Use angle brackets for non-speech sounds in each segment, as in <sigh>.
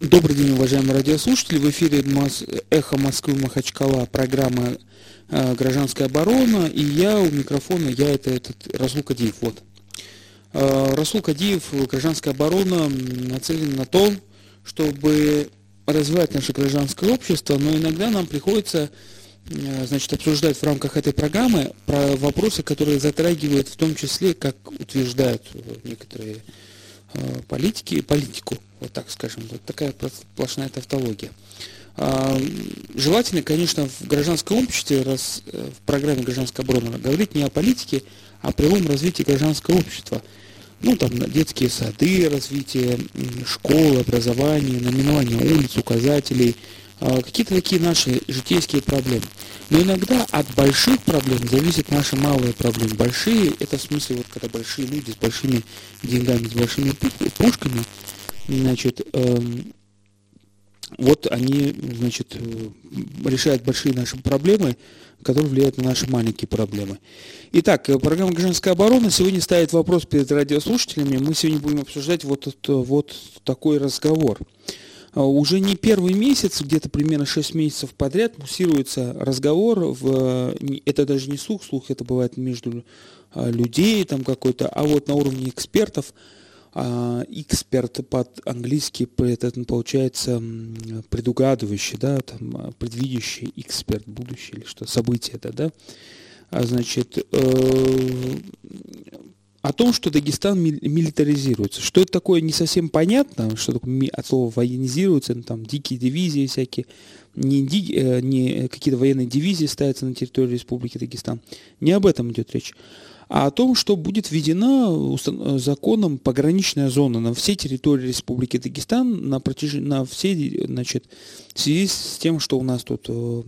Добрый день, уважаемые радиослушатели. В эфире. «Эхо Москвы» Махачкала, программа э, «Гражданская оборона». И я у микрофона, я это этот Расул Кадиев. Вот. Э, Расул Кадиев, «Гражданская оборона» нацелен на то, чтобы развивать наше гражданское общество, но иногда нам приходится э, значит, обсуждать в рамках этой программы про вопросы, которые затрагивают в том числе, как утверждают некоторые политики, политику вот так скажем, вот такая сплошная тавтология. А, желательно, конечно, в гражданском обществе, раз э, в программе гражданской обороны говорить не о политике, а о прямом развитии гражданского общества. Ну, там, детские сады, развитие школ, образование, наименование улиц, указателей, а, какие-то такие наши житейские проблемы. Но иногда от больших проблем зависят наши малые проблемы. Большие, это в смысле, вот когда большие люди с большими деньгами, с большими пушками, значит, эм, вот они, значит, э, решают большие наши проблемы, которые влияют на наши маленькие проблемы. Итак, э, программа «Гражданская оборона» сегодня ставит вопрос перед радиослушателями. Мы сегодня будем обсуждать вот, это, вот такой разговор. Уже не первый месяц, где-то примерно 6 месяцев подряд муссируется разговор, в, это даже не слух, слух это бывает между людей там какой-то, а вот на уровне экспертов – а, эксперт по-английски это получается предугадывающий, да, там, а, предвидящий эксперт, будущее или что, событие это, да, а, значит, э, о том, что Дагестан милитаризируется. Что это такое, не совсем понятно, что такое от слова военизируется, ну, там дикие дивизии всякие, не, ди, э, не какие-то военные дивизии ставятся на территории Республики Дагестан. Не об этом идет речь а о том, что будет введена законом пограничная зона на всей территории Республики Дагестан на протяжении, на всей, значит, в связи с тем, что у нас тут э,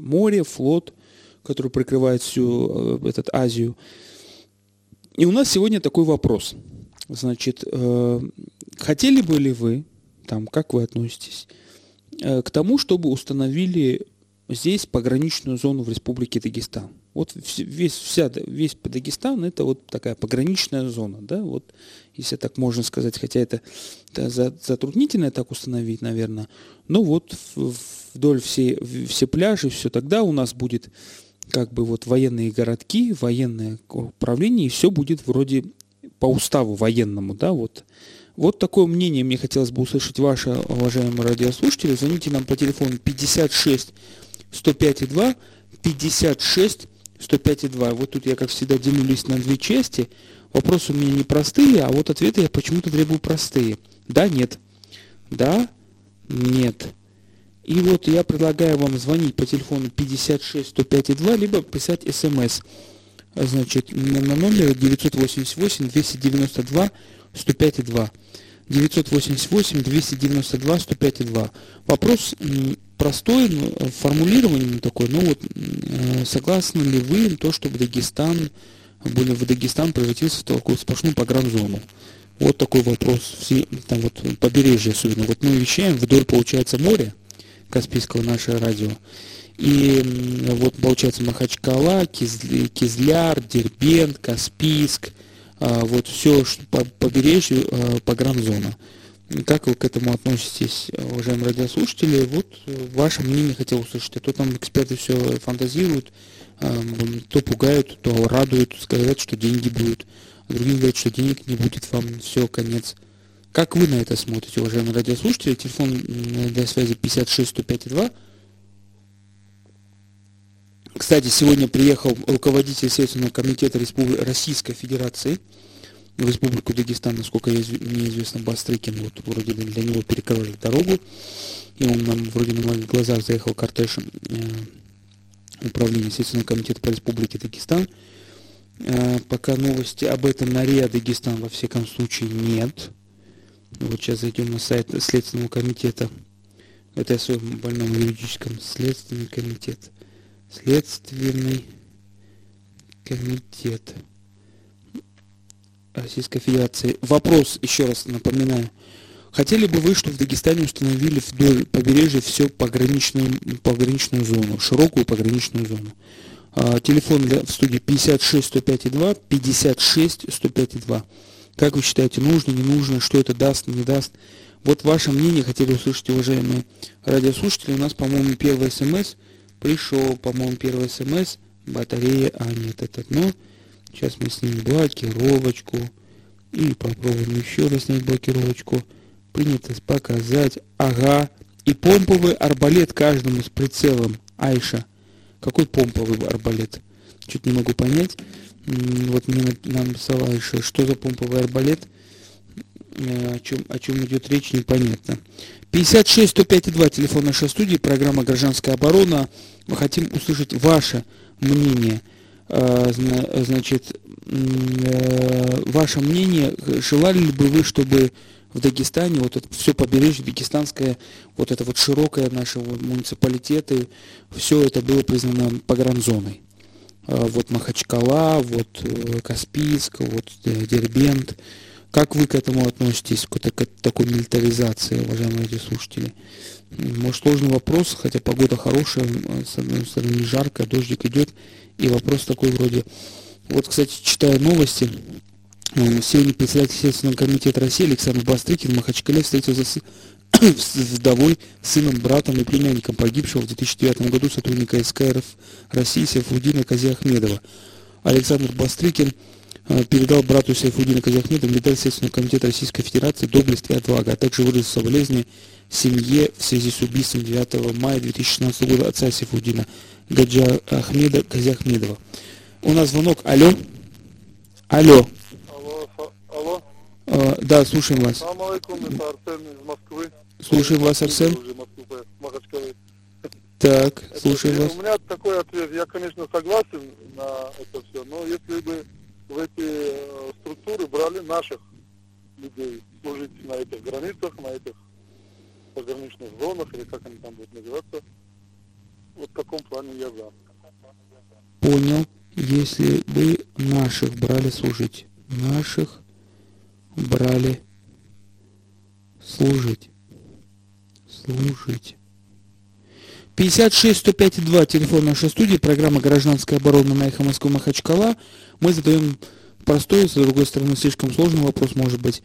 море, флот, который прикрывает всю э, этот Азию. И у нас сегодня такой вопрос. Значит, э, хотели бы ли вы, там, как вы относитесь, к тому, чтобы установили здесь пограничную зону в Республике Дагестан? Вот весь, вся, весь Дагестан это вот такая пограничная зона, да, вот, если так можно сказать, хотя это, это затруднительно так установить, наверное, но вот вдоль всей, все пляжи, все тогда у нас будет как бы вот военные городки, военное управление, и все будет вроде по уставу военному, да, вот. Вот такое мнение мне хотелось бы услышать ваше, уважаемые радиослушатели. Звоните нам по телефону 56 105 2, 56 105,2. Вот тут я, как всегда, делюсь на две части. Вопросы у меня не простые, а вот ответы я почему-то требую простые. Да, нет. Да, нет. И вот я предлагаю вам звонить по телефону 56 105 2, либо писать смс. Значит, на номер 988 292 105 2. 988 292 105 2. Вопрос простой ну, формулирование такое, ну вот э, согласны ли вы то, чтобы Дагестан, были в Дагестан превратился в такую сплошную погранзону? Вот такой вопрос. Все, там вот побережье особенно. Вот мы вещаем вдоль, получается, моря Каспийского, наше радио. И вот получается Махачкала, Кизляр, Дербент, Каспийск, а, вот все по побережью а, погранзона. Как вы к этому относитесь, уважаемые радиослушатели? Вот э, ваше мнение хотел услышать. А то там эксперты все фантазируют, то пугают, то радуют, говорят, что деньги будут. А другие говорят, что денег не будет, вам все, конец. Как вы на это смотрите, уважаемые радиослушатели? Телефон для связи 56 105 2. Кстати, сегодня приехал руководитель Следственного комитета Республи... Российской Федерации в Республику Дагестан, насколько мне известно, Бастрыкин, вот вроде для него перекрыли дорогу, и он нам вроде на моих глазах заехал кортеж э, управления Следственного комитета по Республике Дагестан. Э, пока новости об этом на РИА Дагестан во всяком случае нет. Вот сейчас зайдем на сайт Следственного комитета. Это я в своем больном юридическом Следственный комитет. Следственный комитет. Российской Федерации. Вопрос, еще раз напоминаю. Хотели бы вы, чтобы в Дагестане установили вдоль побережья все пограничную, пограничную зону, широкую пограничную зону? А, телефон для, в студии 56 105 2, 56 105 2. Как вы считаете, нужно, не нужно, что это даст, не даст? Вот ваше мнение хотели услышать, уважаемые радиослушатели. У нас, по-моему, первый смс пришел, по-моему, первый смс. Батарея, а нет, это дно. Сейчас мы снимем блокировочку. И попробуем еще раз снять блокировочку. Принято показать. Ага. И помповый арбалет каждому с прицелом. Айша. Какой помповый арбалет? Чуть не могу понять. Вот мне написала Айша, что за помповый арбалет. Э, о чем, о чем идет речь, непонятно. 56 105 2, телефон нашей студии, программа «Гражданская оборона». Мы хотим услышать ваше мнение. Э, значит, э, ваше мнение, желали ли бы вы, чтобы в Дагестане, вот это все побережье дагестанское, вот это вот широкое наше муниципалитеты, все это было признано погранзоной. Вот Махачкала, вот Каспийск, вот Дербент, как вы к этому относитесь, к, такой милитаризации, уважаемые радиослушатели? Может, сложный вопрос, хотя погода хорошая, с одной стороны жарко, дождик идет, и вопрос такой вроде... Вот, кстати, читая новости, сегодня председатель Следственного комитета России Александр Бастрыкин в Махачкале встретился с, <coughs> с вдовой, сыном, братом и племянником погибшего в 2009 году сотрудника СК России Сейфудина Казиахмедова. Александр Бастрыкин Э, передал брату Сайфудина Казахмеда медаль Следственного комитета Российской Федерации «Доблесть и отвага», а также выразил соболезнования семье в связи с убийством 9 мая 2016 года отца Сайфудина Гаджа Ахмеда Казахмедова. У нас звонок. Алло. Алло. Алло. Алло. А, да, слушаем вас. Салам алейкум, это Арсен из Москвы. Слушаем вас, Арсен. Так, слушаем вас. У меня такой ответ. Я, конечно, согласен на это все, но если бы в эти э, структуры брали наших людей служить на этих границах, на этих пограничных зонах, или как они там будут называться. Вот в таком плане я за. Понял. Если бы наших брали служить. Наших брали служить. Служить. 56 105 2, телефон нашей студии, программа «Гражданская оборона» на эхо Москвы Махачкала. Мы задаем простой, с другой стороны, слишком сложный вопрос, может быть.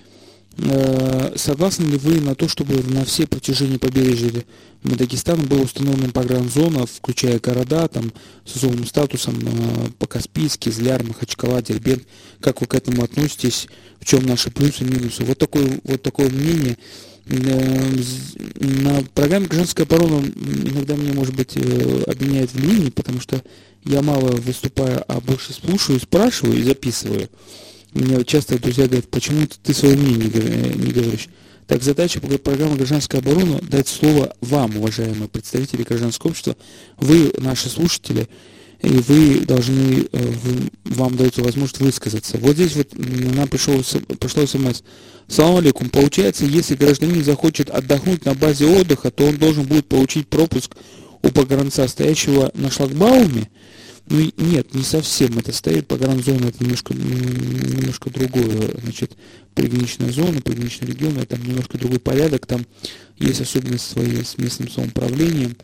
Э, согласны ли вы на то, чтобы на все протяжении побережья Дагестана была установлена погранзона, включая города там, с особым статусом э, по Каспийске, Зляр, Махачкала, Дербент? Как вы к этому относитесь? В чем наши плюсы и минусы? Вот такое, вот такое мнение. Э, на программе «Гражданская оборона» иногда меня, может быть, обвиняют в линии, потому что я мало выступаю, а больше слушаю, спрашиваю и записываю. Мне часто друзья говорят, почему ты свое мнение не говоришь. Так, задача программы «Гражданская оборона» дать слово вам, уважаемые представители гражданского общества. Вы, наши слушатели, и вы должны, э, вам дается возможность высказаться. Вот здесь вот нам пришел, пришло смс. Салам алейкум. Получается, если гражданин захочет отдохнуть на базе отдыха, то он должен будет получить пропуск у погранца, стоящего на шлагбауме, ну нет, не совсем. Это стоит погранзона, это немножко, немножко другое, значит, приграничная зона, приграничный регион, это немножко другой порядок, там есть особенности свои с местным самоуправлением.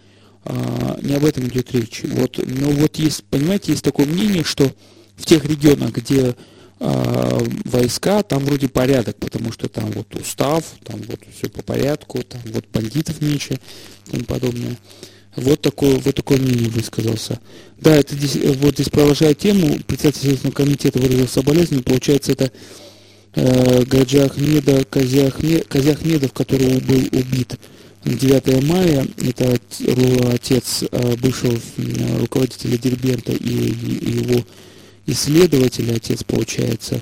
А, не об этом идет речь. Вот, но вот есть, понимаете, есть такое мнение, что в тех регионах, где а, войска, там вроде порядок, потому что там вот устав, там вот все по порядку, там вот бандитов меньше и тому подобное. Вот такое, вот такое мнение высказался. Да, это здесь, э, вот здесь продолжая тему, председатель Следственного комитета выразил соболезнования, получается, это э, Гаджа Ахмеда, Казя, Ахмед, Казя Ахмедов, который был убит 9 мая, это отец э, бывшего руководителя Дербента и, его исследователя, отец получается.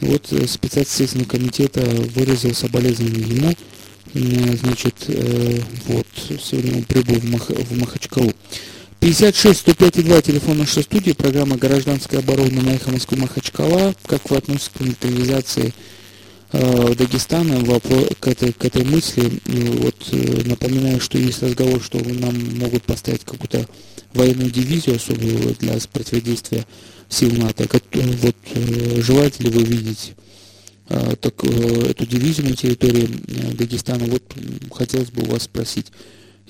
Вот э, специалист Следственного комитета выразил соболезнования ему, значит, э, вот, сегодня прибыл в, Мах, в Махачкалу. 56 105 2, телефон нашей студии, программа «Гражданская оборона» на эхо Москвы Махачкала. Как вы относитесь к милитаризации э, Дагестана, вопрос, к, этой, к этой мысли? Вот, э, напоминаю, что есть разговор, что нам могут поставить какую-то военную дивизию особую для противодействия сил НАТО. Как, вот, э, желаете ли вы видеть так, э, эту дивизию на территории э, Дагестана. Вот хотелось бы у вас спросить.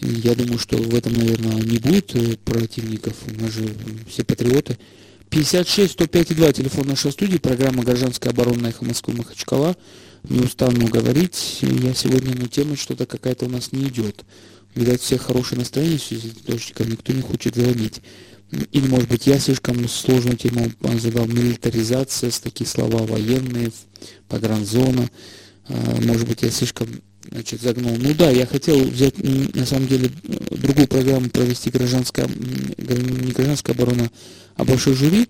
Я думаю, что в этом, наверное, не будет э, противников. У нас же все патриоты. 56 105 2, телефон нашей студии, программа «Гражданская оборона» Эхо Москвы Махачкала. не устану говорить. Я сегодня на тему что-то какая-то у нас не идет. Видать, все хорошее настроение в связи с дождиком, никто не хочет звонить. Или, может быть, я слишком сложную тему называл милитаризация, такие слова военные, погранзона. А, может быть, я слишком значит, загнул. Ну да, я хотел взять, на самом деле, другую программу провести гражданская, не гражданская оборона, а большой жюри.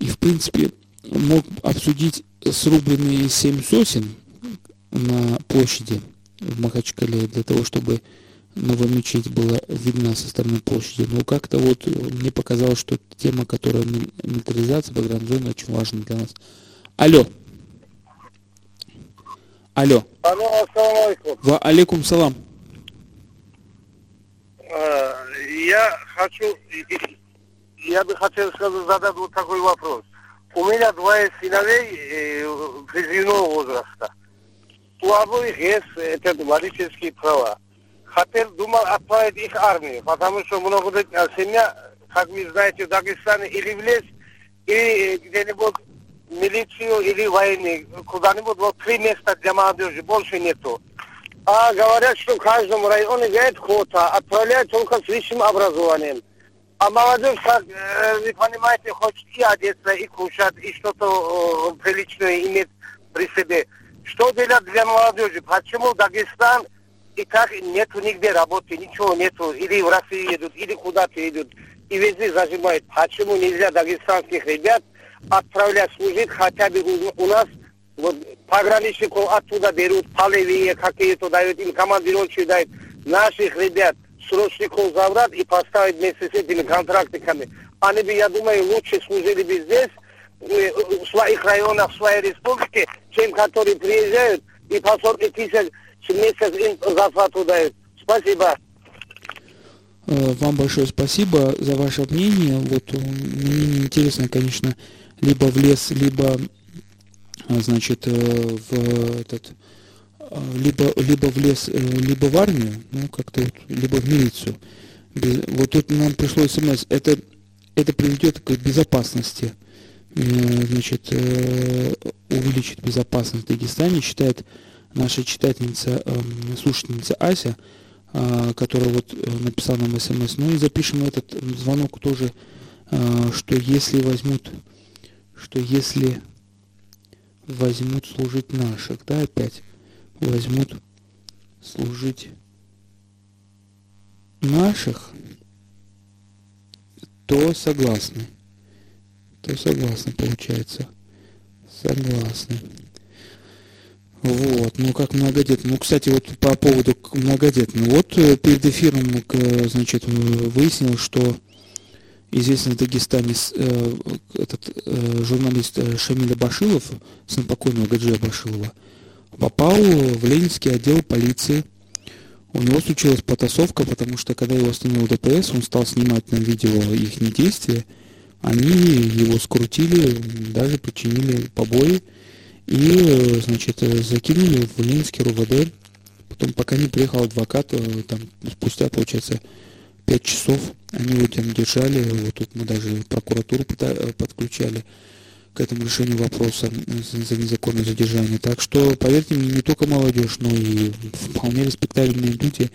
И, в принципе, мог обсудить срубленные семь сосен на площади в Махачкале для того, чтобы новая мечеть была видна со стороны площади. Но как-то вот мне показалось, что тема, которая милитаризация, погранзона, очень важна для нас. Алло. Алло. Алло, ассаламу алейкум. Ва алейкум салам. Э, я хочу, я бы хотел сказать, задать вот такой вопрос. У меня двое сыновей э, призывного возраста. У обоих есть этот водительские права. Хотел, думал отправить их армию, потому что много семья, как вы знаете, в Дагестане или в лес, или где-нибудь милицию или войны, куда-нибудь вот три места для молодежи, больше нету. А говорят, что в каждом районе есть квота, отправляют только с высшим образованием. А молодежь, как э, вы понимаете, хочет и одеться, и кушать, и что-то э, приличное иметь при себе. Что делать для молодежи? Почему Дагестан и так нету нигде работы, ничего нету, или в Россию едут, или куда-то едут, и везде зажимают. Почему нельзя дагестанских ребят отправлять служить хотя бы у, у нас, вот пограничников оттуда берут, полевые какие-то дают, им командировки дают, наших ребят срочников забрать и поставить вместе с этими контрактниками. Они бы, я думаю, лучше служили бы здесь, э, в своих районах, в своей республике, чем которые приезжают и по 40 тысяч им зарплату дают. Спасибо. Э, вам большое спасибо за ваше мнение. Вот э, мне интересно, конечно, либо в лес, либо, значит, в этот либо, либо в лес, э, либо в армию, ну, как-то вот, либо в милицию. Вот тут нам пришло смс, это, это приведет к безопасности, э, значит, э, увеличит безопасность в Дагестане, считает наша читательница, эм, слушательница Ася, а, которая вот написала нам смс. Ну и запишем этот звонок тоже, что если возьмут, что если возьмут служить наших, да, опять, возьмут служить наших, то согласны. То согласны, получается. Согласны. Вот, ну как многодетный. Ну, кстати, вот по поводу многодетных. Вот э, перед эфиром, значит, выяснил, что известный в Дагестане э, этот э, журналист Шамиля Башилов, сын покойного Гаджия Башилова, попал в Ленинский отдел полиции. У него случилась потасовка, потому что когда его остановил ДПС, он стал снимать на видео их действия. Они его скрутили, даже причинили побои и, значит, закинули в Ленинский РУВД. Потом, пока не приехал адвокат, э, там, спустя, получается, пять часов они его там держали. Вот тут мы даже прокуратуру подключали к этому решению вопроса за незаконное задержание. Так что, поверьте мне, не только молодежь, но и вполне респектабельные люди,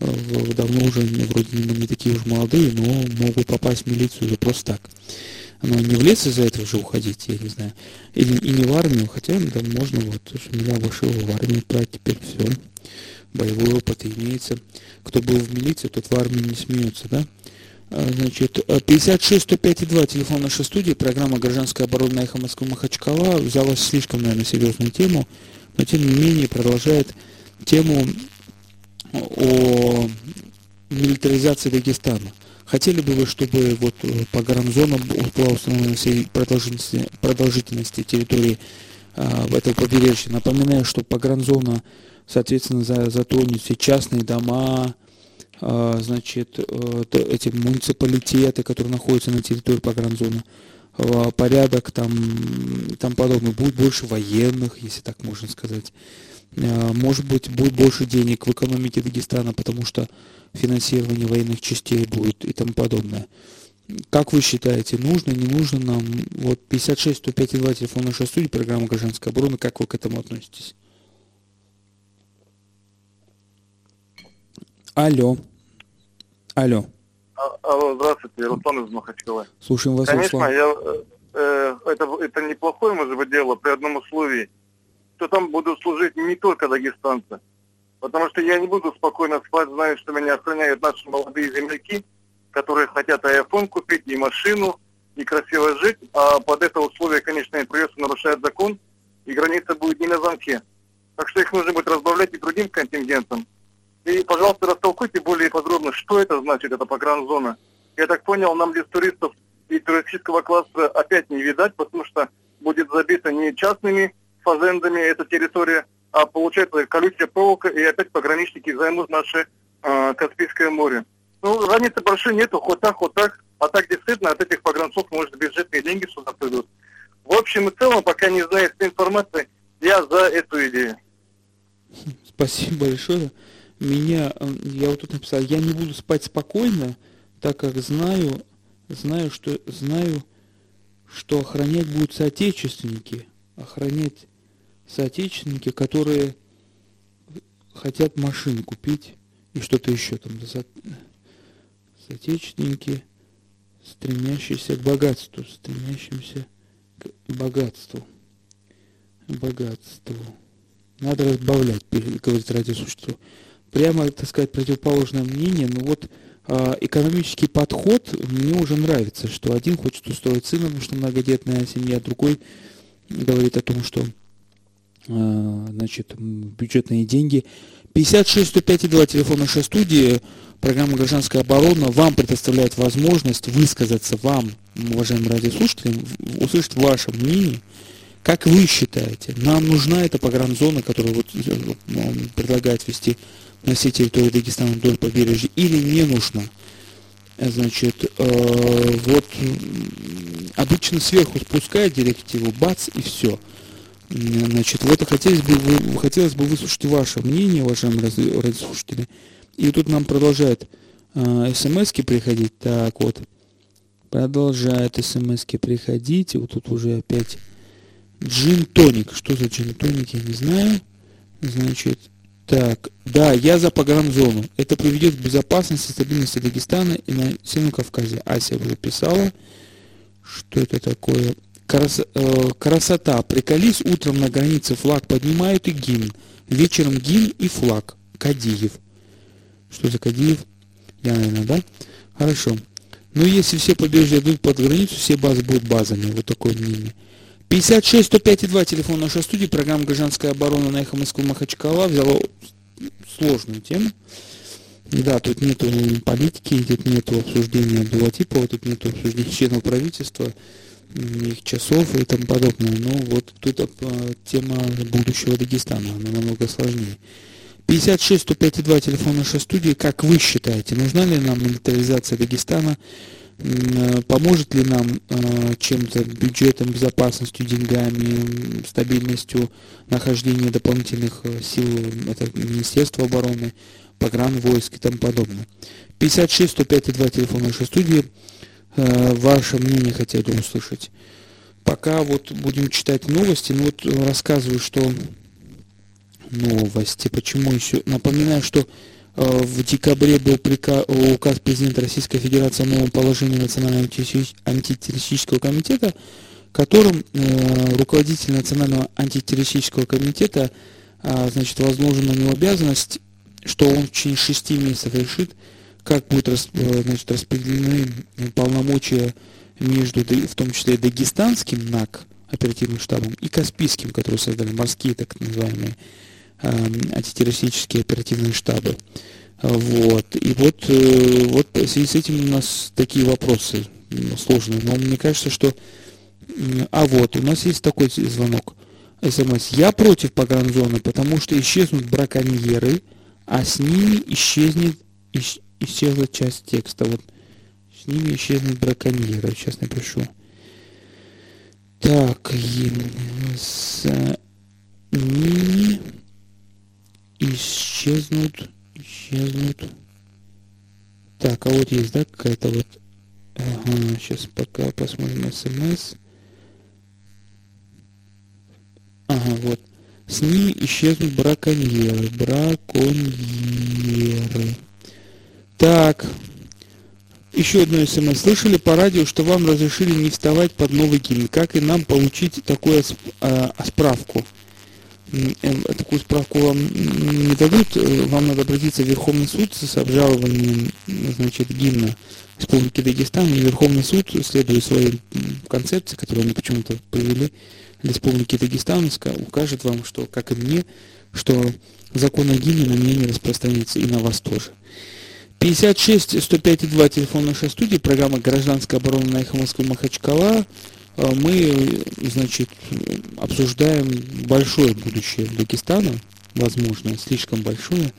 э, давно уже вроде не такие уж молодые, но могут попасть в милицию просто так. Но не в лес из-за этого же уходить, я не знаю. Или и не в армию, хотя да, можно вот, меня вышел в армию брать, теперь все. Боевой опыт имеется. Кто был в милиции, тот в армии не смеется, да? А, значит, 56 105 2, телефон нашей студии, программа «Гражданская оборона эхо Москвы Махачкала» взялась слишком, наверное, серьезную тему, но тем не менее продолжает тему о милитаризации Дагестана. Хотели бы вы, чтобы вот э, по гарнизонам была установлена всей продолжительности, продолжительности территории а, этого побережья? Напоминаю, что по гарнизону, соответственно, за, затронет все частные дома, а, значит, э, эти муниципалитеты, которые находятся на территории погранзоны, а, порядок там, там подобное. Будет больше военных, если так можно сказать. Э, может быть, будет больше денег в экономике Дагестана, потому что финансирование военных частей будет и тому подобное. Как вы считаете, нужно, не нужно нам? Вот 56 105 2 телефон нашей студии, программа «Гражданская оборона». Как вы к этому относитесь? Алло. Алло. А, алло, здравствуйте, Руслан из Махачкала. Слушаем вас, Конечно, Руслан. я, э, это, это неплохое, может быть, дело при одном условии – что там будут служить не только дагестанцы. Потому что я не буду спокойно спать, зная, что меня охраняют наши молодые земляки, которые хотят iPhone купить, и машину, и красиво жить. А под это условие, конечно, им придется нарушать закон, и граница будет не на замке. Так что их нужно будет разбавлять и другим контингентом. И, пожалуйста, растолкуйте более подробно, что это значит, эта погранзона. Я так понял, нам без туристов и туристического класса опять не видать, потому что будет забита не частными фазендами эта территория, а получается колючая проволока, и опять пограничники займут наше э, Каспийское море. Ну, разницы большой нету, хоть так, хоть так. А так действительно от этих погранцов, может, бюджетные деньги сюда придут. В общем и целом, пока не знаю этой информации, я за эту идею. Спасибо большое. Меня, э, я вот тут написал, я не буду спать спокойно, так как знаю, знаю, что знаю, что охранять будут соотечественники, охранять соотечественники, которые хотят машин купить и что-то еще там. со- Соотечественники, стремящиеся к богатству, стремящимся к богатству. Богатству. Надо разбавлять, говорит радиослушатель. Прямо, так сказать, противоположное мнение, но вот а, экономический подход мне уже нравится, что один хочет устроить сына, потому что многодетная семья, другой говорит о том, что значит, м, бюджетные деньги. 56 105 и 2, телефон нашей студии, программа «Гражданская оборона» вам предоставляет возможность высказаться вам, уважаемые радиослушатели, услышать ваше мнение, как вы считаете, нам нужна эта погранзона, которую вот э, он предлагает вести на всей территории Дагестана вдоль побережья, или не нужна? Э, Значит, э, вот обычно сверху спускают директиву, бац, и все. Значит, в это хотелось бы, хотелось бы выслушать ваше мнение, уважаемые ради- радиослушатели. И тут нам продолжают э, смс-ки приходить. Так вот, продолжают смс-ки приходить. Вот тут уже опять Джин-тоник. Что за джин-тоник, я не знаю. Значит, так, да, я за погранзону. Это приведет к безопасности и стабильности Дагестана и на Северном Кавказе. Ася уже писала. Что это такое? Крас- э, красота. Приколись, утром на границе флаг поднимают и гимн. Вечером гимн и флаг. Кадиев. Что за Кадиев? Я, наверное, да? Хорошо. Но если все побережья идут под границу, все базы будут базами. Вот такое мнение. 56 105 и 2 телефон нашей студии, программа «Гражданская оборона» на эхо Москвы Махачкала взяла сложную тему. Да, тут нету политики, тут нету обсуждения Белотипова, тут нету обсуждения членов правительства, их часов и тому подобное. Но вот тут э, тема будущего Дагестана, она намного сложнее. 56 105 и 2 телефон нашей студии. Как вы считаете, нужна ли нам милитаризация Дагестана? Э, Поможет ли нам э, чем-то бюджетом, безопасностью, деньгами, стабильностью нахождения дополнительных сил, это Министерство обороны, погранвойск и тому подобное. 56 105 и 2 телефон нашей студии. Э, Ваше мнение хотели услышать. Пока вот будем читать новости, ну вот э, рассказываю, что новости. Почему еще? Напоминаю, что э, в декабре был прика- указ президента Российской Федерации о новом положении Национального антитеррористи- антитеррористического комитета, которым э, руководитель Национального антитеррористического комитета а, значит, возложена на него обязанность, что он в течение шести месяцев решит, как будут э, значит, распределены полномочия между, в том числе, дагестанским НАК, оперативным штабом, и Каспийским, который создали морские так называемые э, антитеррористические оперативные штабы. Вот. И вот, э, вот в связи с этим у нас такие вопросы сложные. Но мне кажется, что... А вот, у нас есть такой звонок. СМС. Я против погранзоны, потому что исчезнут браконьеры, а с ними исчезнет, ис- исчезла часть текста. Вот с ними исчезнут браконьеры. Сейчас напишу. Так, с ними исчезнут, исчезнут. Так, а вот есть, да, какая-то вот... Ага, сейчас пока посмотрим смс. Ага, вот. С ними исчезнут браконьеры. Браконьеры. Так. Еще одно смс. Слышали по радио, что вам разрешили не вставать под новый гимн. Как и нам получить такую а, справку? Эм, такую справку вам не дадут. Э, вам надо обратиться в Верховный суд с обжалованием значит, гимна Республики Дагестан. И Верховный суд, следуя своей концепции, которую они почему-то провели, Республики Дагестан, укажет вам, что, как и мне, что закон о гимне на меня не распространяется и на вас тоже. 56 105 2 телефон нашей студии, программа «Гражданская оборона» на эхо Москвы Махачкала. А мы, значит, обсуждаем большое будущее Дагестана, возможно, слишком большое.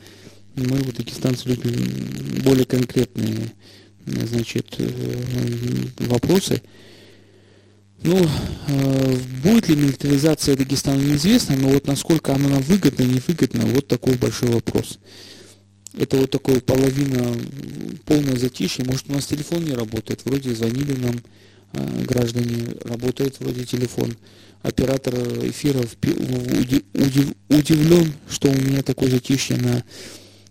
Мы, дагестанцы, любим более конкретные, значит, э, вопросы. Ну, э, будет ли милитаризация Дагестана, неизвестно, но вот насколько она нам выгодна, невыгодна, вот такой большой вопрос. Это вот такое половина, полное затишье. Может, у нас телефон не работает. Вроде звонили нам э, граждане, работает вроде телефон. Оператор эфира удивлен, что у меня такое затишье на...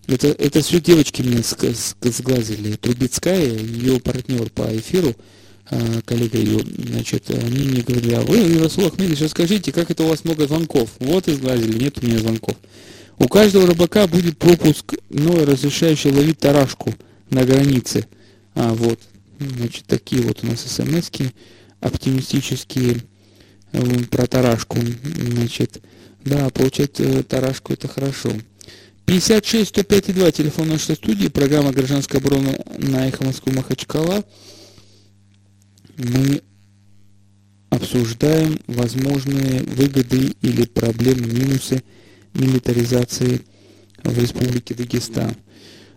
Это, это все девочки мне сглазили. Трубецкая, ее партнер по эфиру, э, коллега ее, значит, они мне говорили, а вы, Расул Ахмедович, расскажите, как это у вас много звонков? Вот и сглазили, нет у меня звонков. У каждого рыбака будет пропуск, ну, разрешающий ловить тарашку на границе. А, вот. Значит, такие вот у нас смс оптимистические э, про тарашку. Значит, да, получать э, тарашку это хорошо. 56 105 2, телефон нашей студии, программа «Гражданская оборона» на Эхо Москвы Махачкала. Мы обсуждаем возможные выгоды или проблемы, минусы – милитаризации в Республике Дагестан.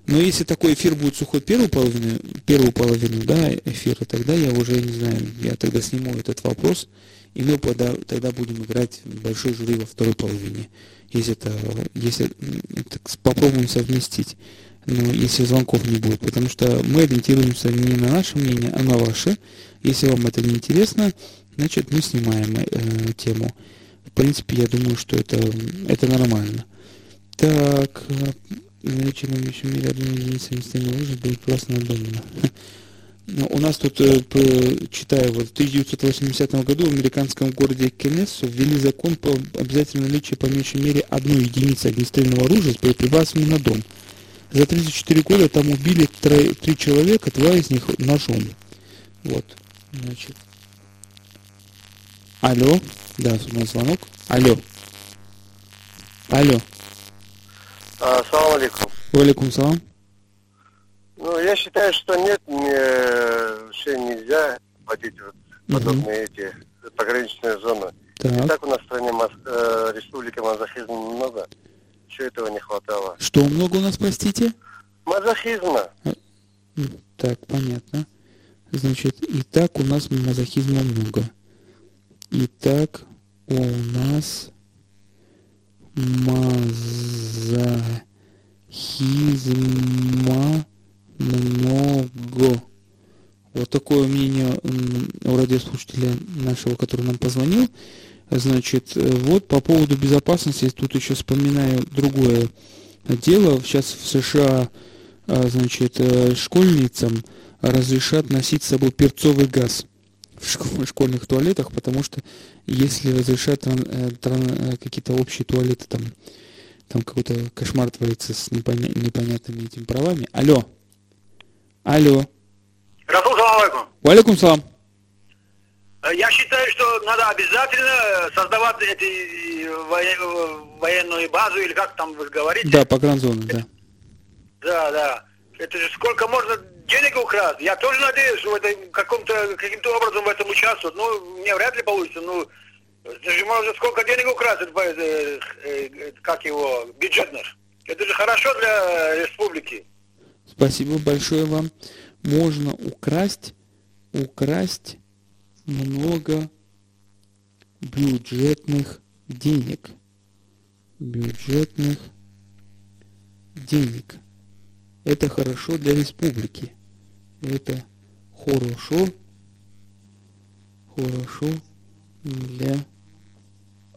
Но если такой эфир будет сухой первую половину, первую половину да, эфира, тогда я уже не знаю, я тогда сниму этот вопрос, и мы тогда, тогда будем играть большой жюри во второй половине. Если это, если это попробуем совместить, но если звонков не будет, потому что мы ориентируемся не на наше мнение, а на ваше. Если вам это не интересно, значит мы снимаем э, тему. В принципе, я думаю, что это, это нормально. Так, наличие на мире одной единицы местами лыжи будет надумано. Ну, у нас тут, э, читаю, вот в 1980 году в американском городе Кеннессу ввели закон по обязательному наличию по меньшей мере одной единицы огнестрельного оружия с боеприпасами на дом. За 34 года там убили три человека, два из них ножом. Вот, значит. Алло. Да, у нас звонок. Алло. Алло. А, салам алейкум. Валикум салам. Ну, я считаю, что нет, мне вообще нельзя вводить вот подобные угу. эти пограничные зоны. Так. И так у нас в стране Мос... э, республики мазохизма много. Еще этого не хватало. Что много у нас, простите? Мазохизма. А, так, понятно. Значит, и так у нас мазохизма много. Итак, у нас мазохизма много. Вот такое мнение у радиослушателя нашего, который нам позвонил. Значит, вот по поводу безопасности, тут еще вспоминаю другое дело. Сейчас в США, а, значит, э, школьницам разрешат носить с собой перцовый газ в школьных туалетах, потому что если разрешат э, э, какие-то общие туалеты, там, там какой-то кошмар творится с непоня, непонятными этими правами. Алло. Алло. Расул, салам алейкум. Валикум салам. Э, я считаю, что надо обязательно создавать эти военную базу, или как там вы говорите. Да, погранзоны, да. Да, да. Это же сколько можно денег украсть. Я тоже надеюсь, что в этом каком-то каким-то образом в этом участвовать. Ну, мне вряд ли получится. Ну, это же можно сколько денег украсть, э, э, как его, бюджетных. Это же хорошо для республики. Спасибо большое вам. Можно украсть, украсть много бюджетных денег. Бюджетных денег. Это хорошо для республики это хорошо, хорошо для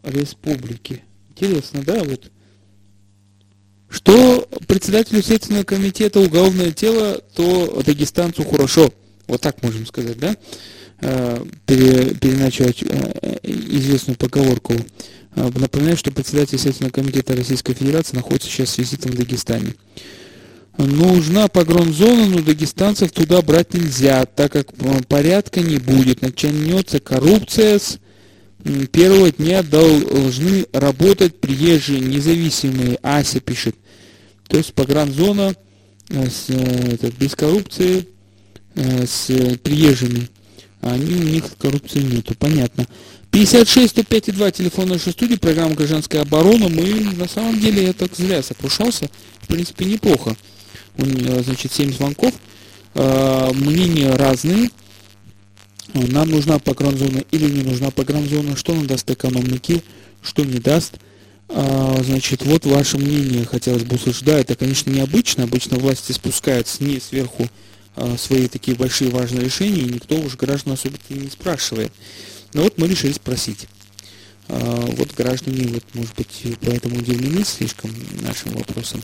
республики. Интересно, да, вот Что председателю Следственного комитета уголовное дело, то дагестанцу хорошо. Вот так можем сказать, да? Э, пере, переначать э, известную поговорку. Э, напоминаю, что председатель Следственного комитета Российской Федерации находится сейчас с визитом в Дагестане. Нужна погромзона, но дагестанцев туда брать нельзя, так как порядка не будет. Начнется коррупция с первого дня должны работать приезжие независимые. Ася пишет. То есть погранзона с, это, без коррупции с приезжими они, у них коррупции нету, понятно. 56 105 2, телефон нашей студии, программа «Гражданская оборона». Мы, на самом деле, я так зря сокрушался. В принципе, неплохо. Значит, 7 звонков. А, мнения разные. Нам нужна погранзона или не нужна погранзона. Что нам даст экономики, что не даст. А, значит, вот ваше мнение хотелось бы услышать. Да, это, конечно, необычно. Обычно власти спускают с ней сверху а, свои такие большие важные решения, и никто уже граждан особо не спрашивает. Но вот мы решили спросить. Вот граждане, вот, может быть, поэтому удивлены слишком нашим вопросом.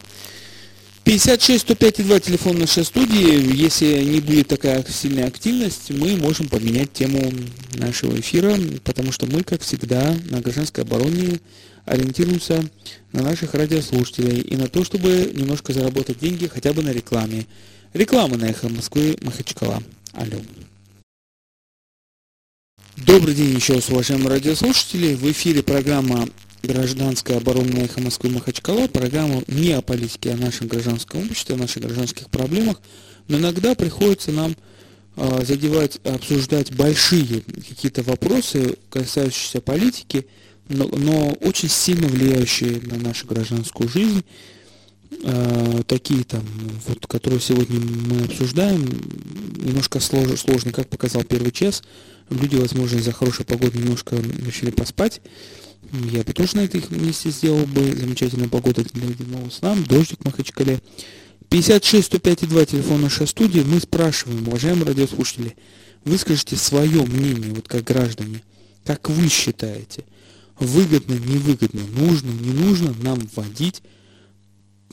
56 105 2 телефон нашей студии. Если не будет такая сильная активность, мы можем поменять тему нашего эфира, потому что мы, как всегда, на гражданской обороне ориентируемся на наших радиослушателей и на то, чтобы немножко заработать деньги хотя бы на рекламе. Реклама на Эхо Москвы, Махачкала. Алло. Добрый день еще раз, уважаемые радиослушатели. В эфире программа «Гражданская оборона на Эхо Москвы, Махачкала». Программа не о политике, а о нашем гражданском обществе, о наших гражданских проблемах. Но иногда приходится нам э, задевать, обсуждать большие какие-то вопросы, касающиеся политики, но, но очень сильно влияющие на нашу гражданскую жизнь э, такие там, вот, которые сегодня мы обсуждаем, немножко сложно, сложно, как показал первый час. Люди, возможно, из-за хорошей погоды немножко решили поспать. Я бы тоже на этой месте сделал бы замечательную погоду для дневного сна, дождик в Махачкале. 56 105 2 телефон нашей студии. Мы спрашиваем, уважаемые радиослушатели, выскажите свое мнение, вот как граждане, как вы считаете, выгодно, невыгодно, нужно, не нужно нам вводить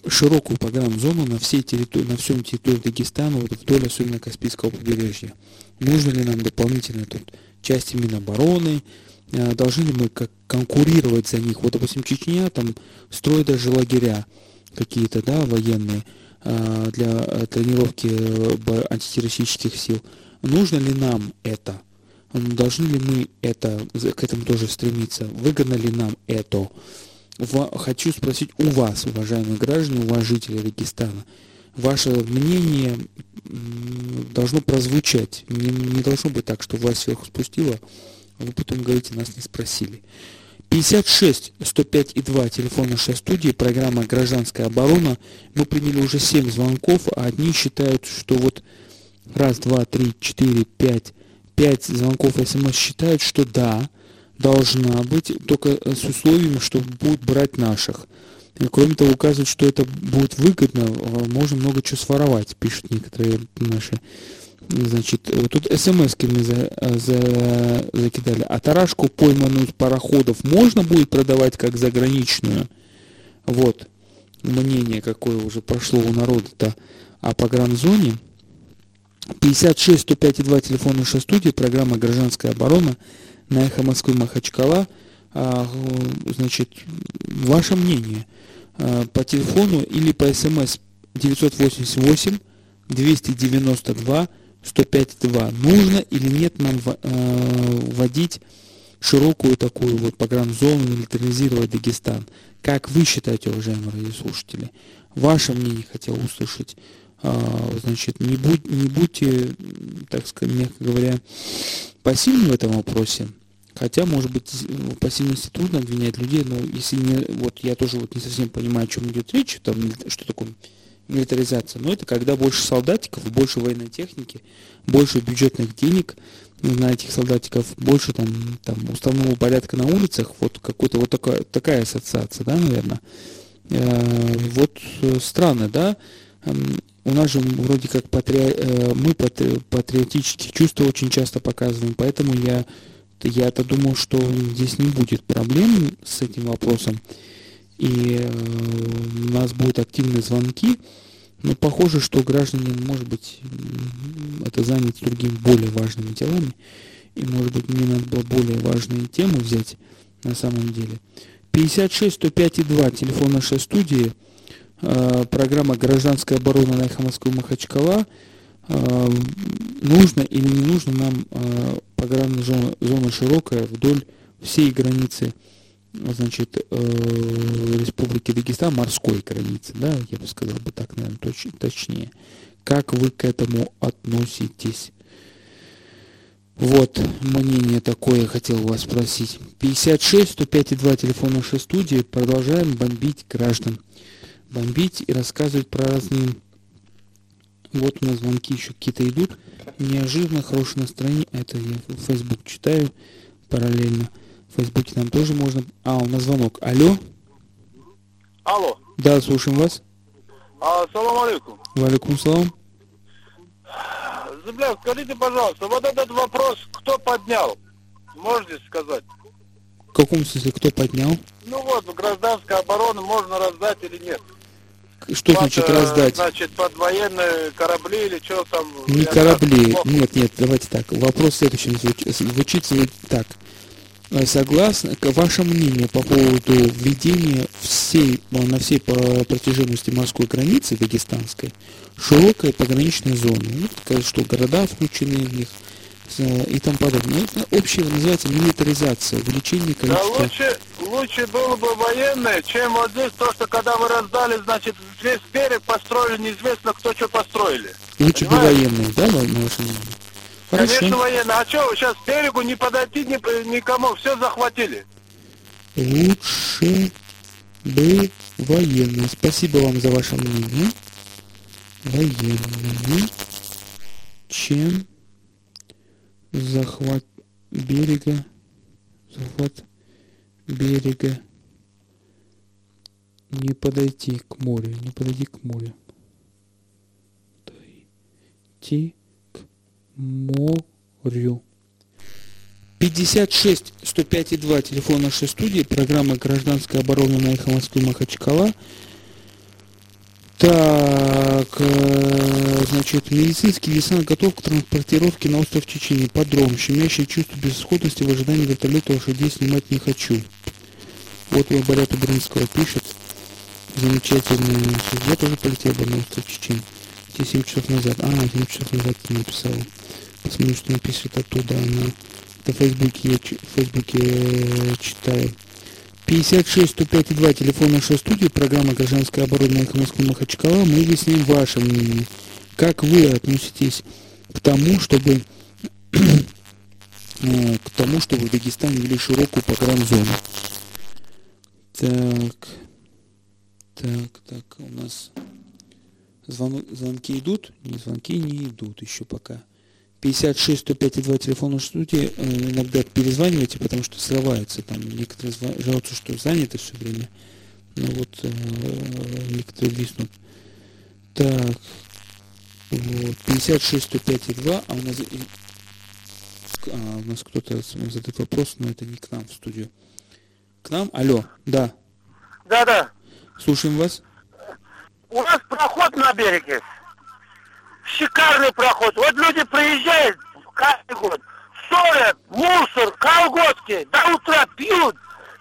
широкую погранзону на всей территории, на всем территории Дагестана, вот вдоль особенно Каспийского побережья. Нужно ли нам дополнительно тут части Минобороны, должны ли мы как конкурировать за них? Вот, допустим, Чечня там строит даже лагеря какие-то, да, военные э, для э, тренировки антитеррористических сил. Нужно ли нам это? Должны ли мы это, к этому тоже стремиться? Выгодно ли нам это? хочу спросить у вас, уважаемые граждане, уважители Дагестана, ваше мнение должно прозвучать. Не, не должно быть так, что власть сверху спустила, вы потом говорите, нас не спросили. 56 105 и 2 телефон нашей студии, программа «Гражданская оборона». Мы приняли уже 7 звонков, а одни считают, что вот раз, два, три, четыре, пять, пять звонков СМС считают, что да, должна быть, только с условием, что будут брать наших. И, кроме того, указывают, что это будет выгодно, а можно много чего своровать, пишут некоторые наши. Значит, тут смс мы за, за, закидали. А таражку пойманную с пароходов можно будет продавать как заграничную? Вот мнение какое уже прошло у народа-то о погранзоне. 56 105 2 телефон нашей студии, программа «Гражданская оборона» на эхо Москвы Махачкала. А, значит, ваше мнение а, по телефону или по смс 988 292 105.2. Нужно или нет нам а, вводить широкую такую вот погранзону, милитаризировать Дагестан? Как вы считаете, уважаемые радиослушатели? Ваше мнение хотел услышать. Значит, не, будь, не будьте, так сказать, мягко говоря, пассивны в этом вопросе. Хотя, может быть, в пассивности трудно обвинять людей, но если не, вот я тоже вот не совсем понимаю, о чем идет речь, там, что такое милитаризация, но это когда больше солдатиков, больше военной техники, больше бюджетных денег на этих солдатиков, больше там, там уставного порядка на улицах, вот какой-то вот такая, такая ассоциация, да, наверное. Э, вот э, странно, да, у нас же вроде как патри... Э, мы патри... патриотические чувства очень часто показываем, поэтому я я-то думал, что здесь не будет проблем с этим вопросом. И э, у нас будут активные звонки, но похоже, что граждане, может быть, это заняты другими более важными делами, и, может быть, мне надо было более важные темы взять на самом деле. 56 105 2, телефон нашей студии, э, программа «Гражданская оборона» на эхо Москвы Махачкала. Э, нужно или не нужно нам погранная зона, зона широкая вдоль всей границы значит, э, Республики Дагестан, морской границы, да, я бы сказал бы так, наверное, точ, точнее. Как вы к этому относитесь? Вот, мнение такое хотел вас спросить. 56 105 2 телефон нашей студии. Продолжаем бомбить граждан. Бомбить и рассказывать про разные... Вот у нас звонки еще какие-то идут. Неожиданно хорошее настроение. Это я в Facebook читаю параллельно. В Фейсбуке нам тоже можно... А, у нас звонок. Алло? Алло. Да, слушаем вас. А, салам алейкум. Валикум салам. Земля, скажите, пожалуйста, вот этот вопрос кто поднял? Можете сказать? В каком смысле, кто поднял? Ну вот, гражданская оборона можно раздать или нет? Что Под, значит э, раздать? Значит, под военные корабли или что там? Не корабли. Нет, нет, давайте так. Вопрос следующий звуч- звучит звучит так. Э, Согласно, к- ваше мнение по поводу введения всей, э, на всей протяженности морской границы дагестанской широкой пограничной зоны, ну, что города включены в них э, и тому подобное. Это общее называется милитаризация, увеличение Да количества... лучше, лучше было бы военные, чем вот здесь то, что когда вы раздали, значит, весь берег построили, неизвестно кто что построили. Лучше бы понимаете? военные, да, на на ваше мнение? Хорошо. Конечно, военные. А что, сейчас к берегу не подойти ни- никому, все захватили. Лучше бы военные. Спасибо вам за ваше мнение. Военные, чем захват берега, захват берега, не подойти к морю, не подойти к морю. Подойти морю. 56 105 и 2 телефон нашей студии, программа «Гражданская оборона» на эхо Москвы Махачкала. Так, э, значит, медицинский десант готов к транспортировке на остров Чечени. Подром, щемящее чувство безысходности в ожидании вертолета лошадей снимать не хочу. Вот вы Борят Убринского пишет. Замечательно. Я тоже полетел бы на остров Чечень. Те 7 часов назад. А, 7 часов назад ты написал. Посмотрю, что напишет оттуда она. Это в Фейсбуке, ч- Фейсбуке э, читаю. 56 105 2, телефон нашей студии, программа «Гражданская оборона» эхо Москвы Махачкала. Мы выясним ваше мнение. Как вы относитесь к тому, чтобы <clears throat> э, к тому, чтобы в Дагестане ввели широкую погранзону? Так, так, так, у нас звон- звонки идут? Нет, звонки не идут еще пока. 56 105 2 телефон студии э, иногда перезванивайте, потому что срывается там. Некоторые жалуются, что заняты все время. Ну вот э, некоторые виснут. Так. Вот. 56 105 2, а у нас, и- а, у нас кто-то задает вопрос, но это не к нам в студию. К нам? Алло, да. Да-да. Слушаем вас. У нас проход на берег есть. Шикарный проход. Вот люди приезжают каждый год, ссорят, мусор, колготки, до утра пьют,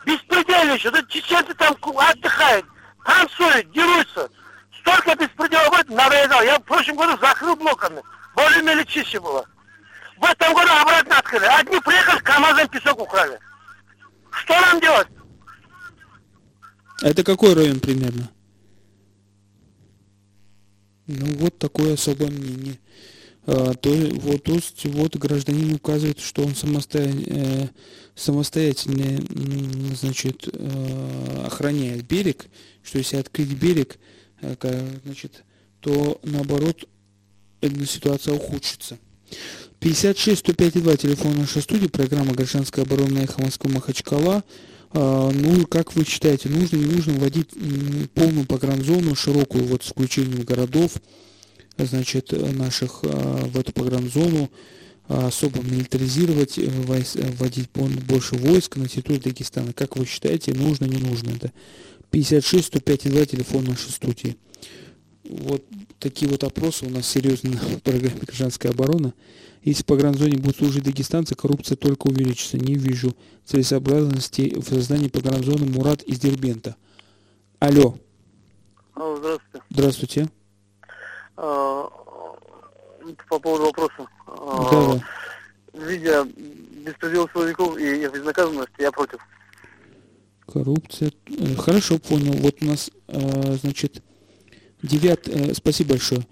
беспредельничают. Вот чеченцы там отдыхают, танцуют, дерутся. Столько беспредела будет, надоедал. Я в прошлом году закрыл блоками. Более-менее чище было. В этом году обратно открыли. Одни приехали, КамАЗом песок украли. Что нам делать? Это какой район примерно? Ну, вот такое особое мнение. А, то, вот, то есть, вот гражданин указывает, что он самостоятельно, самостоятельно м, значит, э, охраняет берег, что если открыть берег, э, значит, то наоборот ситуация ухудшится. 56 105 2 телефон нашей студии, программа «Гражданская оборона» эхо Москвы Махачкала. А, ну, как вы считаете, нужно, не нужно вводить полную погранзону, широкую, вот с включением городов, значит, наших а, в эту погранзону, а, особо милитаризировать, э, э, вводить больше войск на территорию Дагестана. Как вы считаете, нужно, не нужно это? 56 105 2 телефон нашей студии. Вот такие вот опросы у нас серьезно <laughs> в программе «Гражданская оборона». Если по гранзоне будут служить дагестанцы, коррупция только увеличится. Не вижу целесообразности в создании погранзоны Мурат из Дербента. Алло. Алло, здравствуйте. Здравствуйте. А, по поводу вопроса. А, Да, да. Видя беспредел силовиков и их безнаказанность, я против. Коррупция. Э, Хорошо, понял. Вот у нас, э, значит, девят... э, Спасибо большое.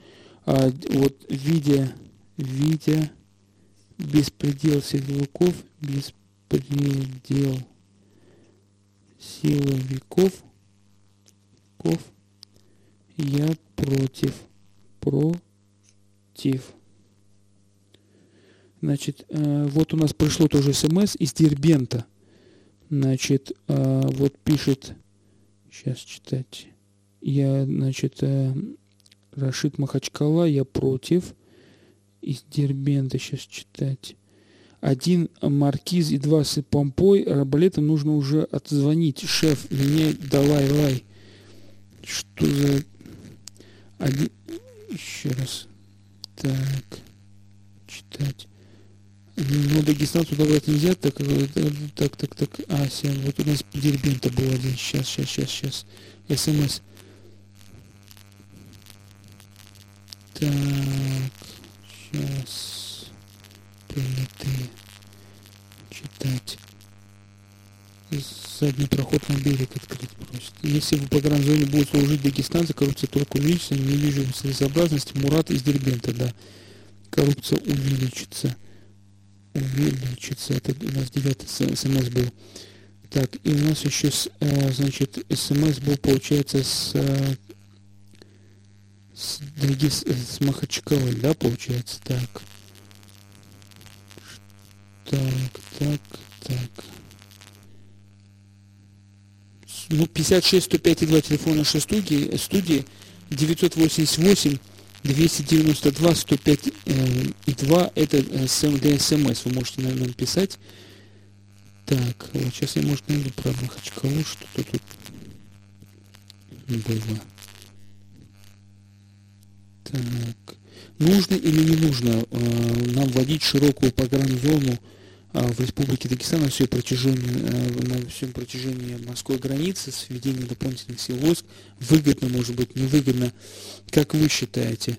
А, Вот видя, видя беспредел силовиков, беспредел силовиков, ков, я против. Против. Значит, э, вот у нас пришло тоже смс из Дербента. Значит, э, вот пишет, сейчас читать. Я, значит, э, Рашид Махачкала, я против. Из Дербента сейчас читать. Один маркиз и два с помпой. Арбалетом нужно уже отзвонить. Шеф, мне давай, лай. Что за... Один... Еще раз. Так. Читать. Ну, дагестанцу добавить нельзя, так, э, так, так, так, Ася, вот у нас Дербента был один, сейчас, сейчас, сейчас, сейчас, СМС. Так, сейчас, принятые, читать. Задний проход на берег открыть просит. Если в погранзоне будут служить дагестанцы, коррупция только увеличится, не вижу целесообразности. Мурат из Дербента, да. Коррупция увеличится увеличится. Это у нас девятый смс был. Так, и у нас еще, э, значит, смс был, получается, с, э, с, Дагес- э, с Махачкалой, да, получается? Так. Так, так, так. С- Ну, 56 105 и 2 телефон нашей студии, студии 988 292 105 э, и 2 это э, СМС. Вы можете на- нам писать. Так, вот сейчас я, может, найду про Махачкалу, что-то тут было. Так. Нужно или не нужно э, нам вводить широкую погранзону а, в Республике Дагестан на всем протяжении, э, на всем протяжении морской границы с введением дополнительных сил войск? Выгодно, может быть, невыгодно? Как вы считаете?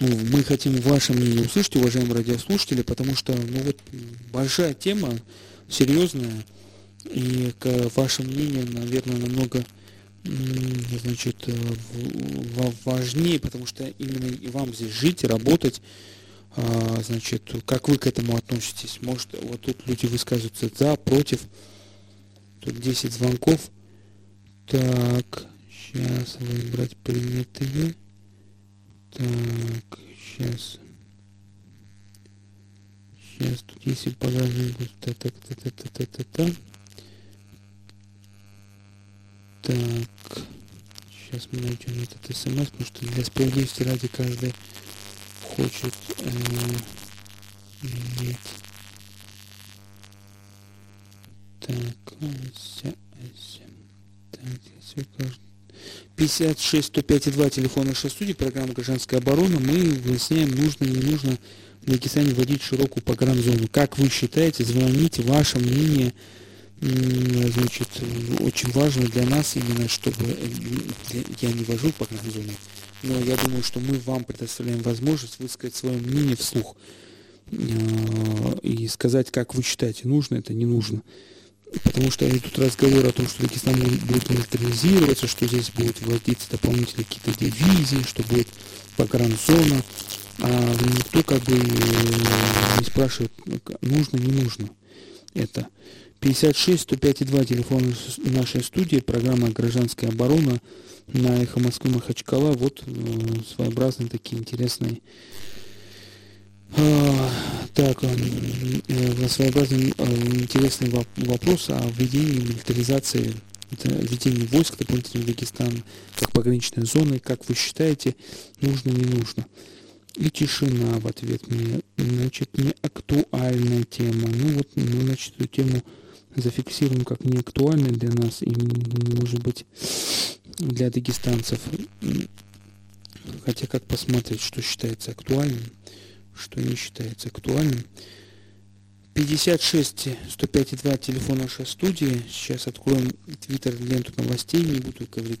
Ну, Мы хотим ваше мнение услышать, уважаемые радиослушатели, потому что, ну вот, большая тема, серьезная, и к- ваше мнение, наверное, намного значит, э, важнее, потому что именно вам здесь жить и работать, а, значит, как вы к этому относитесь? Может, вот тут люди высказываются за, против. Тут 10 звонков. Так, сейчас выбрать принятые. Так, сейчас. Сейчас тут если погружение будет. Так, так. Сейчас мы найдем этот смс, потому что для справедливости ради каждый хочет э, иметь. Так, ася, ася. Так, все каждый. 56 105 и 2 телефон нашей студии, программа «Гражданская оборона». Мы выясняем, нужно или не нужно в Дагестане вводить широкую погранзону. Как вы считаете, звоните, ваше мнение, значит, очень важно для нас именно, чтобы э, я не вожу погранзону, но я думаю, что мы вам предоставляем возможность высказать свое мнение вслух э, и сказать, как вы считаете, нужно это, не нужно. Потому что идут разговоры о том, что Дагестан будет милитаризироваться, что здесь будут вводиться дополнительные какие-то дивизии, что будет погранзона. А никто как бы э, не спрашивает, ну, нужно, не нужно это. 56 105 и 2 телефон нашей студии, программа «Гражданская оборона» на «Эхо Москвы» Махачкала. Вот э, своеобразные такие интересные а, так, м, э, своеобразный э, интересный воп- вопрос о введении милитаризации, введении войск дополнительно в Дагестан, как пограничной зоны, как вы считаете, нужно, не нужно? И тишина в ответ мне, значит, не актуальная тема. Ну вот, мы, значит, эту тему зафиксируем как неактуальный для нас и, может быть, для дагестанцев. Хотя как посмотреть, что считается актуальным, что не считается актуальным. 56 105,2 телефон нашей студии. Сейчас откроем твиттер ленту новостей, не буду говорить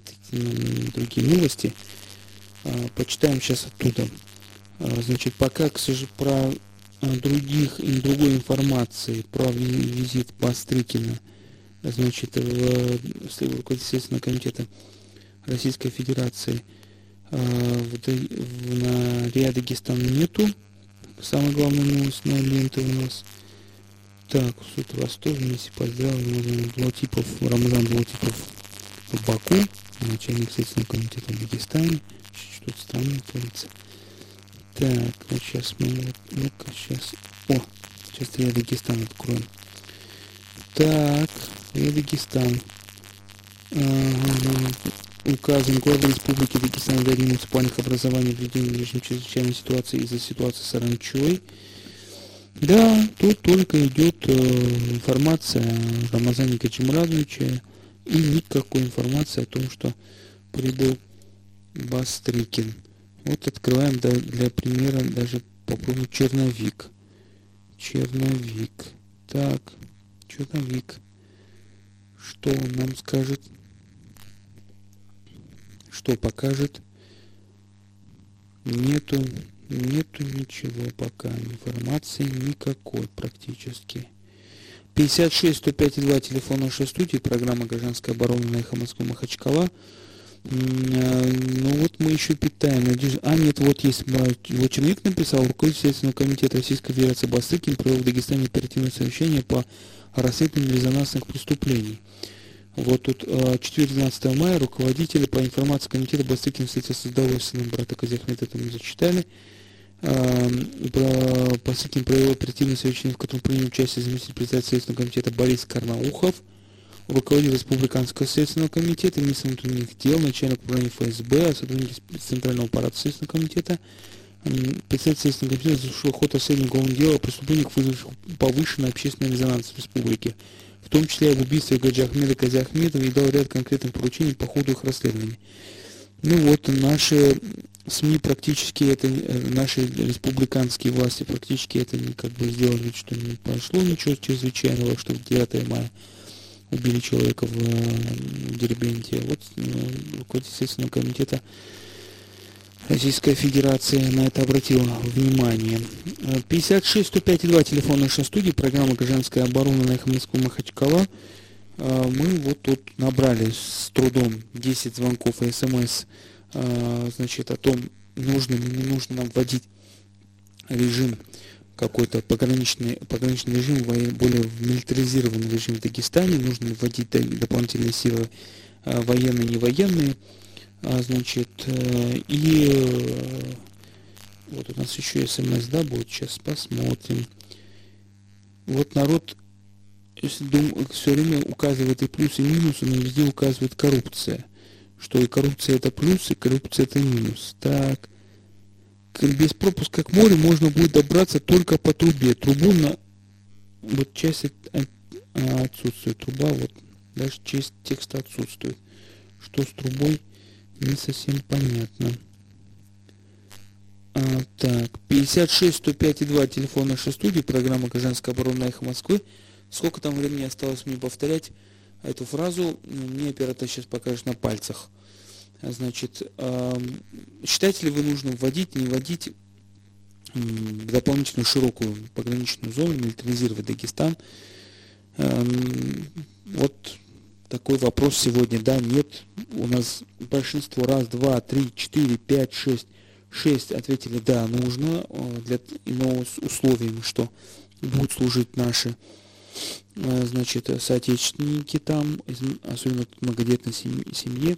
другие новости. А, почитаем сейчас оттуда. А, значит, пока, к сожалению, про других другой информации про визит Бастрыкина, значит, в, в руководитель комитета Российской Федерации в, в, на Риа Дагестан нету. Самая главная новость на ленте у нас – так, суд Ростов вместе поздравил Блатипов, Рамзан Блатипов в Баку, начальник Следственного комитета в Дагестане. Что-то странное творится. Так, вот сейчас мы, ну-ка, сейчас, о, сейчас я Дагестан откроем. Так, я Дагестан. Ага, указан главы Республики Дагестан в муниципальных образований в режим чрезвычайной ситуации из-за ситуации с Аранчой. Да, тут только идет э, информация о Рамазане Качемрадовиче и никакой информации о том, что прибыл Бастрыкин. Вот открываем для примера даже попробуем черновик. Черновик. Так, черновик. Что он нам скажет? Что покажет? Нету Нету ничего пока, информации никакой практически. 56 105 2 телефон нашей студии, программа «Гражданская оборона» на эхо Москвы Махачкала. А, ну вот мы еще питаем надежду. А, нет, вот есть, вот человек написал, руководитель Следственного комитета Российской Федерации Бастыкин провел в Дагестане оперативное совещание по расследованию резонансных преступлений. Вот тут 14 а, мая руководители по информации комитета Бастыкин встретился с удовольствием брата Казахмета, это мы зачитали. Посылкин провел оперативное совещание, в котором принял участие заместитель председателя Следственного комитета Борис Карнаухов, руководитель Республиканского следственного комитета, министр внутренних дел, начальник управления ФСБ, сотрудники Центрального аппарата Следственного комитета, председатель Следственного комитета завершил ход расследования уголовного дела о преступлениях, вызвавших повышенный общественный резонанс в республике, в том числе об убийстве Гаджи Ахмеда Кази Ахмедова и дал ряд конкретных поручений по ходу их расследования. Ну вот, наши СМИ практически это, э, наши республиканские власти практически это как бы сделали, что не прошло ничего чрезвычайного, что в 9 мая убили человека в, в Дербенте. Вот ну, руководитель Следственного комитета Российская Федерация на это обратила внимание. 56 105 2 телефон нашей студии, программа «Гражданская оборона» на Москвы Махачкала. Э, мы вот тут набрали с трудом 10 звонков и смс а, значит, о том, нужно или не нужно нам вводить режим какой-то пограничный, пограничный режим, более милитаризированный режим в Дагестане, нужно вводить дополнительные силы а, военные, не военные, а, значит, э, и э, вот у нас еще смс, да, будет, сейчас посмотрим. Вот народ все время указывает и плюсы, и минусы, но везде указывает коррупция. Что и коррупция это плюс, и коррупция это минус. Так, без пропуска к морю можно будет добраться только по трубе. Трубу на... Вот часть а, отсутствует. Труба, вот, даже часть текста отсутствует. Что с трубой, не совсем понятно. А, так, 56 105 2 телефон нашей студии, программа «Гражданская оборона Эхо Москвы». Сколько там времени осталось мне повторять? эту фразу мне оператор сейчас покажет на пальцах. Значит, считаете ли вы нужно вводить, не вводить дополнительную широкую пограничную зону, милитаризировать Дагестан? Вот такой вопрос сегодня, да, нет. У нас большинство раз, два, три, четыре, пять, шесть, шесть ответили, да, нужно, для, но с условием, что будут служить наши Э, значит, соотечественники там, особенно многодетной семье.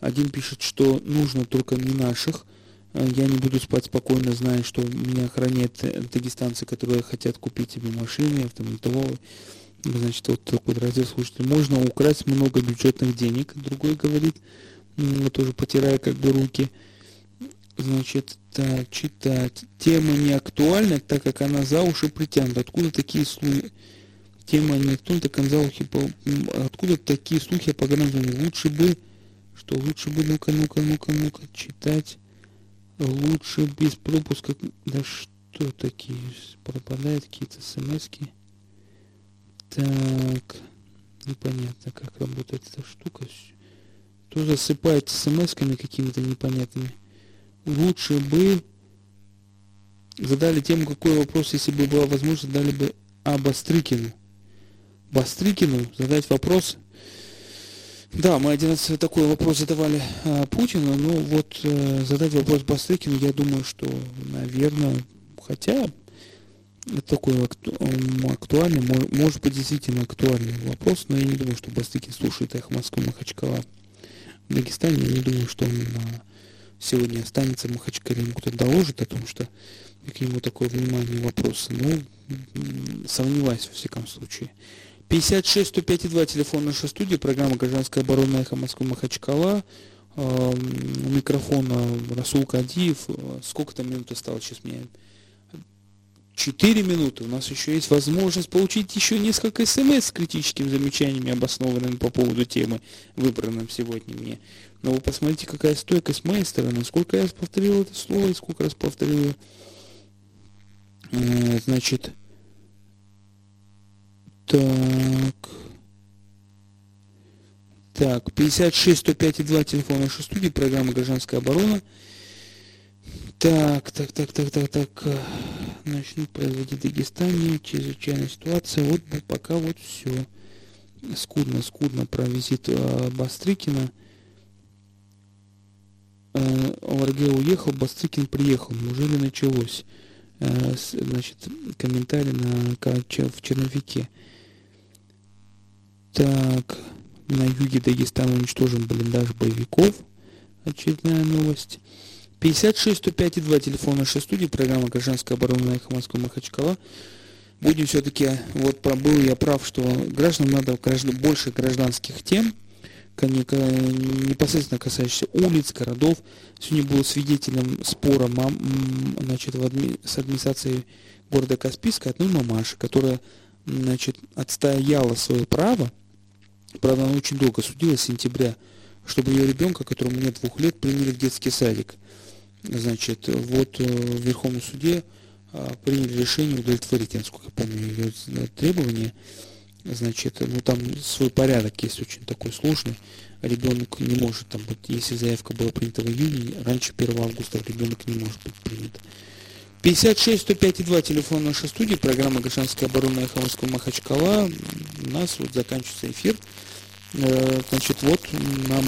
Один пишет, что нужно только не наших. Э, я не буду спать спокойно, зная, что меня охраняют э, дагестанцы, которые хотят купить себе машины, автомобилевые. Значит, вот такой радиослушатель. Можно украсть много бюджетных денег, другой говорит, вот тоже потирая как бы руки. Значит, так, читать. Тема не актуальна, так как она за уши притянута. Откуда такие случаи? Тема анекдота Конзалухи. Откуда такие слухи о погранзоне? Лучше бы, что лучше бы, ну-ка, ну-ка, ну-ка, ну-ка, читать. Лучше без пропуска. Да что такие? Пропадают какие-то смс -ки. Так, непонятно, как работает эта штука. То засыпает смс-ками какими-то непонятными. Лучше бы задали тему, какой вопрос, если бы была возможность, задали бы об Бастрыкину. Бастрыкину задать вопрос. Да, мы один раз такой вопрос задавали а, Путину, но вот а, задать вопрос Бастрыкину, я думаю, что, наверное, хотя это такой акту, актуальный, может быть, действительно актуальный вопрос, но я не думаю, что Бастрыкин слушает их Москвы Махачкала в Дагестане. Я не думаю, что он а, сегодня останется в Махачкале, ему кто-то доложит о том, что к нему такое внимание вопросы. Ну, сомневаюсь, во всяком случае. 56 105 2 телефон нашей студии, программа «Гражданская оборона» эхо Москвы Махачкала. Э, у микрофона Расул Кадиев. Сколько там минут осталось сейчас мне? Четыре минуты. У нас еще есть возможность получить еще несколько смс с критическими замечаниями, обоснованными по поводу темы, выбранным сегодня мне. Но вы посмотрите, какая стойкость моей стороны. Сколько я повторил это слово и сколько раз повторил Э, значит, так. Так, 56 105 2 телефон нашей студии, программа «Гражданская оборона». Так, так, так, так, так, так. Начнут производить Дагестане. Чрезвычайная ситуация. Вот пока вот все. Скудно, скудно про визит э, Бастрыкина. Э, ОРГ уехал, Бастрыкин приехал. Неужели началось? Э, значит, комментарий на в черновике. Так, на юге Дагестана уничтожен блиндаж боевиков. Очередная новость. 56 105 2 телефон нашей студии, программа «Гражданская оборона» Эхо Москвы Махачкала. Будем все-таки, вот был я прав, что гражданам надо больше гражданских тем, непосредственно касающихся улиц, городов. Сегодня был свидетелем спора мам, значит, в адми, с администрацией города Каспийска одной мамаши, которая значит, отстояла свое право, правда, она очень долго судилась, с сентября, чтобы ее ребенка, которому нет двух лет, приняли в детский садик. Значит, вот э, в Верховном суде а, приняли решение удовлетворить, насколько я помню, ее требования значит, ну там свой порядок есть очень такой сложный. Ребенок не может там быть, если заявка была принята в июне, раньше 1 августа ребенок не может быть принят. 56 105 2 телефон нашей студии, программа «Гражданская оборона» Эхо Махачкала. У нас вот заканчивается эфир. Э, значит, вот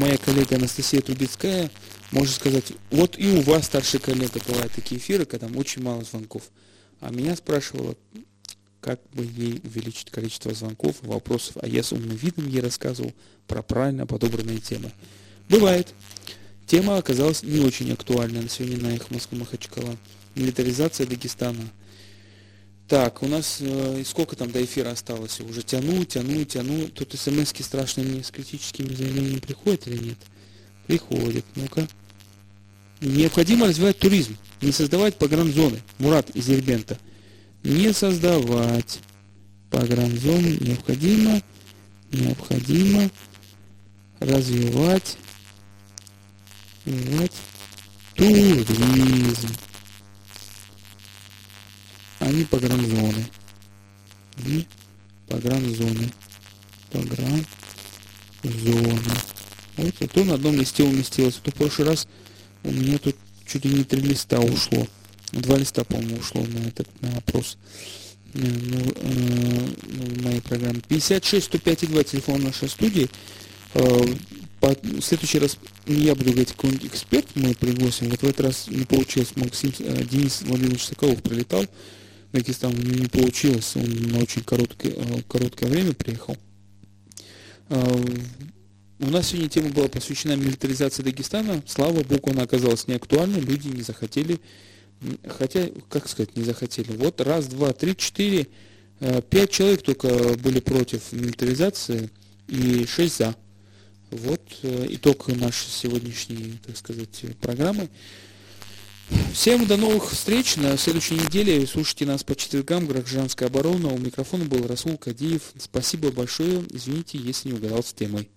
моя коллега Анастасия Трубецкая может сказать, вот и у вас, старший коллега, бывают такие эфиры, когда там очень мало звонков. А меня спрашивала, как бы ей увеличить количество звонков и вопросов, а я с умным видом ей рассказывал про правильно подобранные темы. Бывает. Тема оказалась не очень актуальна на сегодня на их Москвы Махачкала. Милитаризация Дагестана. Так, у нас э, сколько там до эфира осталось? Уже тяну, тяну, тяну. Тут смс страшные мне с критическими заявлениями приходят или нет? Приходит. Ну-ка. Необходимо развивать туризм, не создавать погранзоны. Мурат из Ербента – не создавать погранзоны необходимо, необходимо развивать, развивать туризм, не погранзоны. Не погранзоны. Погранзоны. Вот, а то на одном листе уместилось. То в прошлый раз у меня тут чуть ли не три листа ушло. Два листа, по-моему, ушло на этот на опрос э, ну, э, в моей программе. 56 105 2 телефон нашей студии. Э, по, в следующий раз я буду говорить, какой-нибудь эксперт мы пригласим. Вот в этот раз не получилось. Максим, э, Денис Владимирович Соколов прилетал. Дагестан у него не получилось. Он на очень короткое, э, короткое время приехал. Э, у нас сегодня тема была посвящена милитаризации Дагестана. Слава богу, она оказалась неактуальной. Люди не захотели хотя, как сказать, не захотели. Вот раз, два, три, четыре, э, пять человек только были против милитаризации и шесть за. Вот э, итог нашей сегодняшней, так сказать, программы. Всем до новых встреч на следующей неделе. Слушайте нас по четвергам. Гражданская оборона. У микрофона был Расул Кадиев. Спасибо большое. Извините, если не угадал с темой.